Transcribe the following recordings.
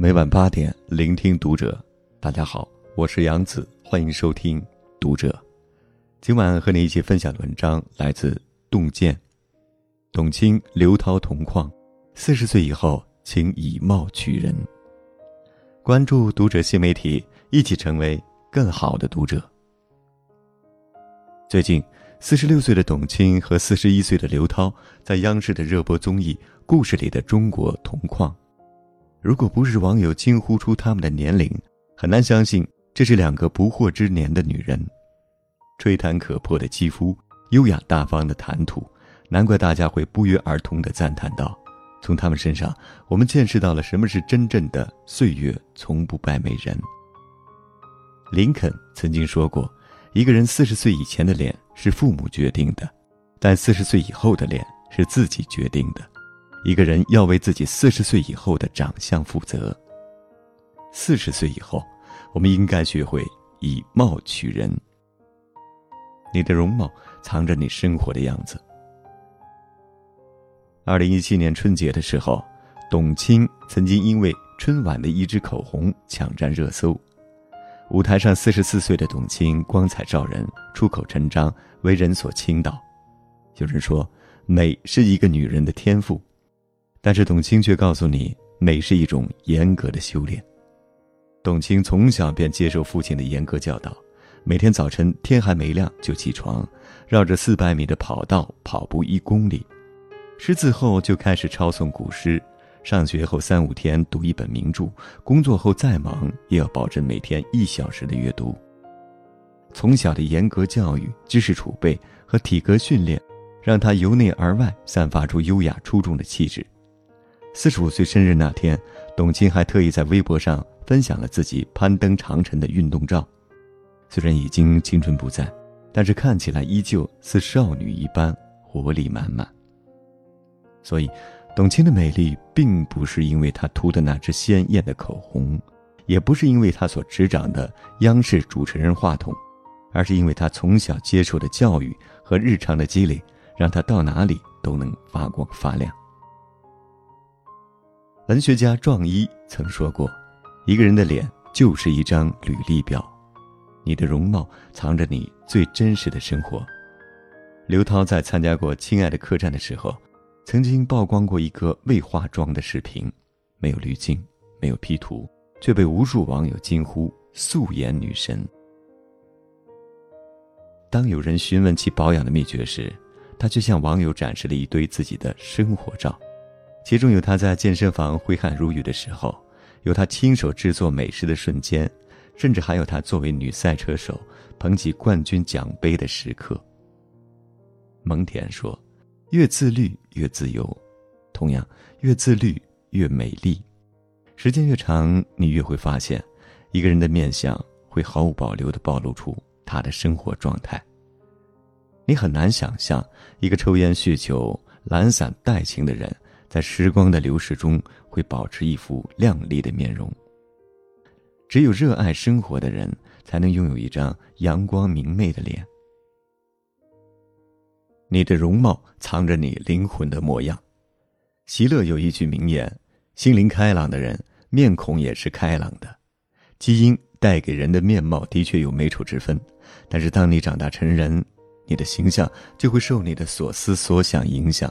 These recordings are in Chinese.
每晚八点，聆听读者。大家好，我是杨子，欢迎收听《读者》。今晚和你一起分享的文章来自洞见。董卿、刘涛同框，四十岁以后，请以貌取人。关注《读者》新媒体，一起成为更好的读者。最近，四十六岁的董卿和四十一岁的刘涛在央视的热播综艺《故事里的中国》同框。如果不是网友惊呼出他们的年龄，很难相信这是两个不惑之年的女人。吹弹可破的肌肤，优雅大方的谈吐，难怪大家会不约而同地赞叹道：“从他们身上，我们见识到了什么是真正的岁月从不败美人。”林肯曾经说过：“一个人四十岁以前的脸是父母决定的，但四十岁以后的脸是自己决定的。一个人要为自己四十岁以后的长相负责。四十岁以后，我们应该学会以貌取人。”你的容貌藏着你生活的样子。二零一七年春节的时候，董卿曾经因为春晚的一支口红抢占热搜。舞台上，四十四岁的董卿光彩照人，出口成章，为人所倾倒。有人说，美是一个女人的天赋，但是董卿却告诉你，美是一种严格的修炼。董卿从小便接受父亲的严格教导。每天早晨天还没亮就起床，绕着四百米的跑道跑步一公里，识字后就开始抄诵古诗，上学后三五天读一本名著，工作后再忙也要保证每天一小时的阅读。从小的严格教育、知识储备和体格训练，让他由内而外散发出优雅出众的气质。四十五岁生日那天，董卿还特意在微博上分享了自己攀登长城的运动照。虽然已经青春不在，但是看起来依旧似少女一般活力满满。所以，董卿的美丽并不是因为她涂的那支鲜艳的口红，也不是因为她所执掌的央视主持人话筒，而是因为她从小接受的教育和日常的积累，让她到哪里都能发光发亮。文学家壮一曾说过：“一个人的脸就是一张履历表。”你的容貌藏着你最真实的生活。刘涛在参加过《亲爱的客栈》的时候，曾经曝光过一个未化妆的视频，没有滤镜，没有 P 图，却被无数网友惊呼“素颜女神”。当有人询问其保养的秘诀时，她却向网友展示了一堆自己的生活照，其中有她在健身房挥汗如雨的时候，有她亲手制作美食的瞬间。甚至还有她作为女赛车手捧起冠军奖杯的时刻。蒙恬说：“越自律越自由，同样，越自律越美丽。时间越长，你越会发现，一个人的面相会毫无保留的暴露出他的生活状态。你很难想象，一个抽烟酗酒、懒散怠情的人，在时光的流逝中会保持一副靓丽的面容。”只有热爱生活的人，才能拥有一张阳光明媚的脸。你的容貌藏着你灵魂的模样。席勒有一句名言：“心灵开朗的人，面孔也是开朗的。”基因带给人的面貌的确有美丑之分，但是当你长大成人，你的形象就会受你的所思所想影响。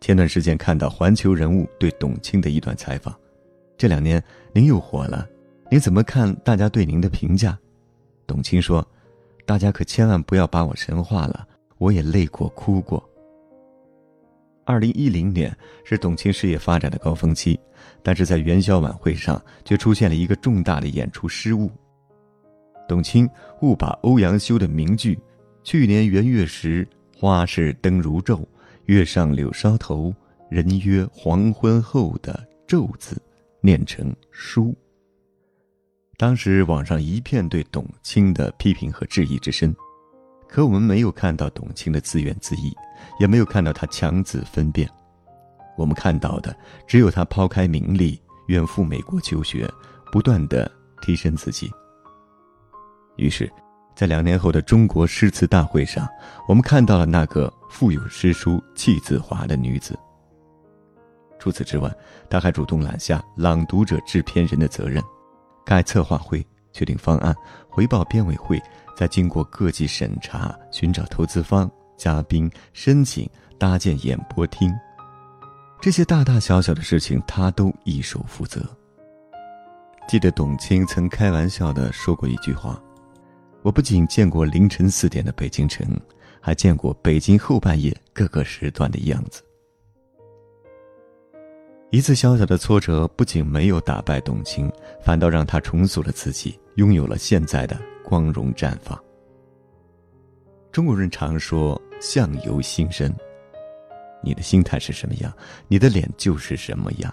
前段时间看到《环球人物》对董卿的一段采访。这两年您又火了，您怎么看大家对您的评价？董卿说：“大家可千万不要把我神化了，我也累过哭过。”二零一零年是董卿事业发展的高峰期，但是在元宵晚会上却出现了一个重大的演出失误。董卿误把欧阳修的名句“去年元月时，花市灯如昼，月上柳梢头，人约黄昏后”的“昼”字。念成书。当时网上一片对董卿的批评和质疑之声，可我们没有看到董卿的自怨自艾，也没有看到她强子分辨，我们看到的只有她抛开名利，远赴美国求学，不断的提升自己。于是，在两年后的中国诗词大会上，我们看到了那个腹有诗书气自华的女子。除此之外，他还主动揽下《朗读者》制片人的责任，开策划会、确定方案、回报编委会，再经过各级审查、寻找投资方、嘉宾、申请、搭建演播厅，这些大大小小的事情，他都一手负责。记得董卿曾开玩笑的说过一句话：“我不仅见过凌晨四点的北京城，还见过北京后半夜各个时段的样子。”一次小小的挫折，不仅没有打败董卿，反倒让她重塑了自己，拥有了现在的光荣绽放。中国人常说“相由心生”，你的心态是什么样，你的脸就是什么样。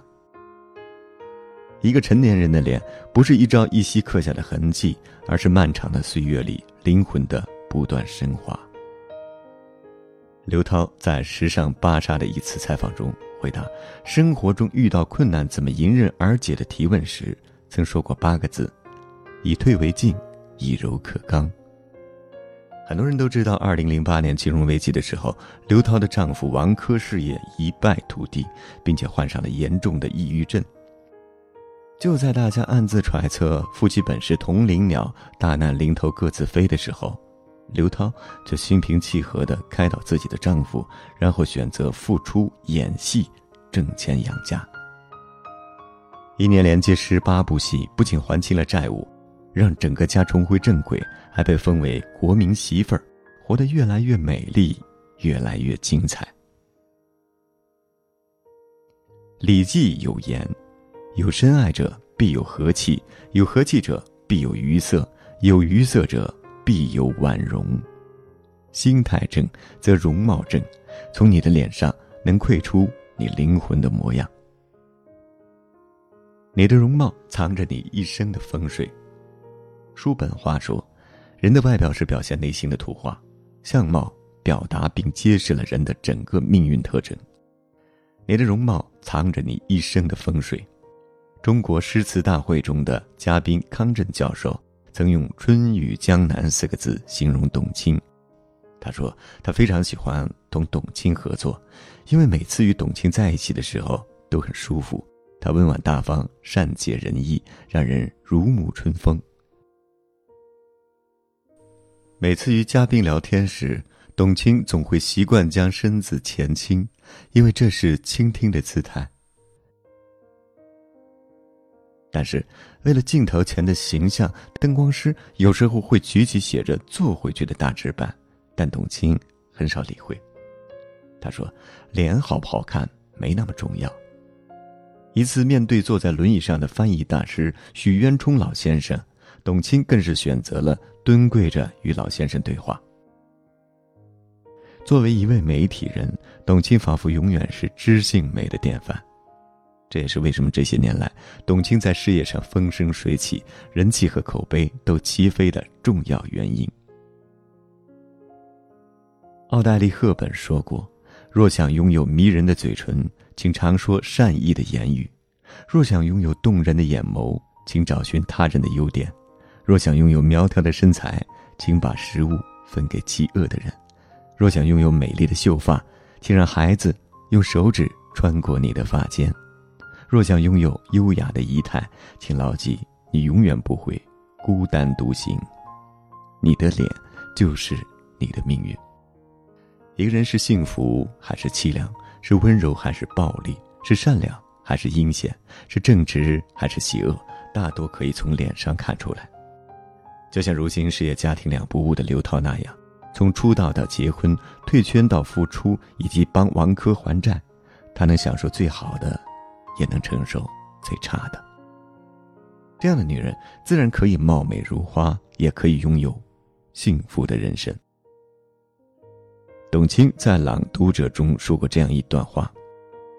一个成年人的脸，不是一朝一夕刻下的痕迹，而是漫长的岁月里灵魂的不断升华。刘涛在《时尚芭莎》的一次采访中。回答生活中遇到困难怎么迎刃而解的提问时，曾说过八个字：以退为进，以柔克刚。很多人都知道，二零零八年金融危机的时候，刘涛的丈夫王珂事业一败涂地，并且患上了严重的抑郁症。就在大家暗自揣测夫妻本是同林鸟，大难临头各自飞的时候。刘涛就心平气和地开导自己的丈夫，然后选择复出演戏，挣钱养家。一年连接十八部戏，不仅还清了债务，让整个家重回正轨，还被封为国民媳妇儿，活得越来越美丽，越来越精彩。《礼记》有言：“有深爱者，必有和气；有和气者，必有愉色；有愉色者。”必有婉容，心态正则容貌正，从你的脸上能窥出你灵魂的模样。你的容貌藏着你一生的风水。叔本华说，人的外表是表现内心的图画，相貌表达并揭示了人的整个命运特征。你的容貌藏着你一生的风水。中国诗词大会中的嘉宾康震教授。曾用“春雨江南”四个字形容董卿。他说：“他非常喜欢同董卿合作，因为每次与董卿在一起的时候都很舒服。她温婉大方、善解人意，让人如沐春风。每次与嘉宾聊天时，董卿总会习惯将身子前倾，因为这是倾听的姿态。”但是，为了镜头前的形象，灯光师有时候会举起写着“坐回去”的大纸板，但董卿很少理会。他说：“脸好不好看没那么重要。”一次面对坐在轮椅上的翻译大师许渊冲老先生，董卿更是选择了蹲跪着与老先生对话。作为一位媒体人，董卿仿佛永远是知性美的典范。这也是为什么这些年来，董卿在事业上风生水起，人气和口碑都齐飞的重要原因。奥黛丽·赫本说过：“若想拥有迷人的嘴唇，请常说善意的言语；若想拥有动人的眼眸，请找寻他人的优点；若想拥有苗条的身材，请把食物分给饥饿的人；若想拥有美丽的秀发，请让孩子用手指穿过你的发间。”若想拥有优雅的仪态，请牢记，你永远不会孤单独行。你的脸就是你的命运。一个人是幸福还是凄凉，是温柔还是暴力，是善良还是阴险，是正直还是邪恶，大多可以从脸上看出来。就像如今事业家庭两不误的刘涛那样，从出道到结婚，退圈到复出，以及帮王珂还债，他能享受最好的。也能承受最差的。这样的女人自然可以貌美如花，也可以拥有幸福的人生。董卿在《朗读者》中说过这样一段话：“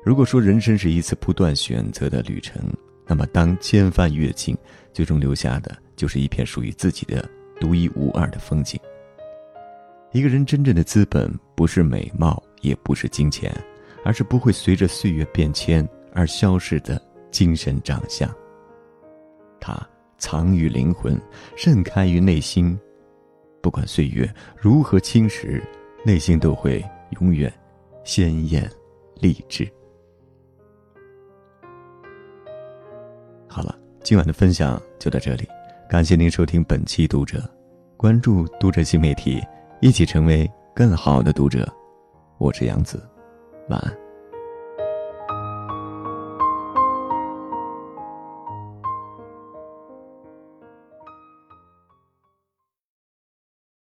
如果说人生是一次不断选择的旅程，那么当千帆阅尽，最终留下的就是一片属于自己的独一无二的风景。一个人真正的资本，不是美貌，也不是金钱，而是不会随着岁月变迁。”而消逝的精神长相。它藏于灵魂，盛开于内心。不管岁月如何侵蚀，内心都会永远鲜艳励志。好了，今晚的分享就到这里，感谢您收听本期《读者》，关注《读者》新媒体，一起成为更好的读者。我是杨子，晚安。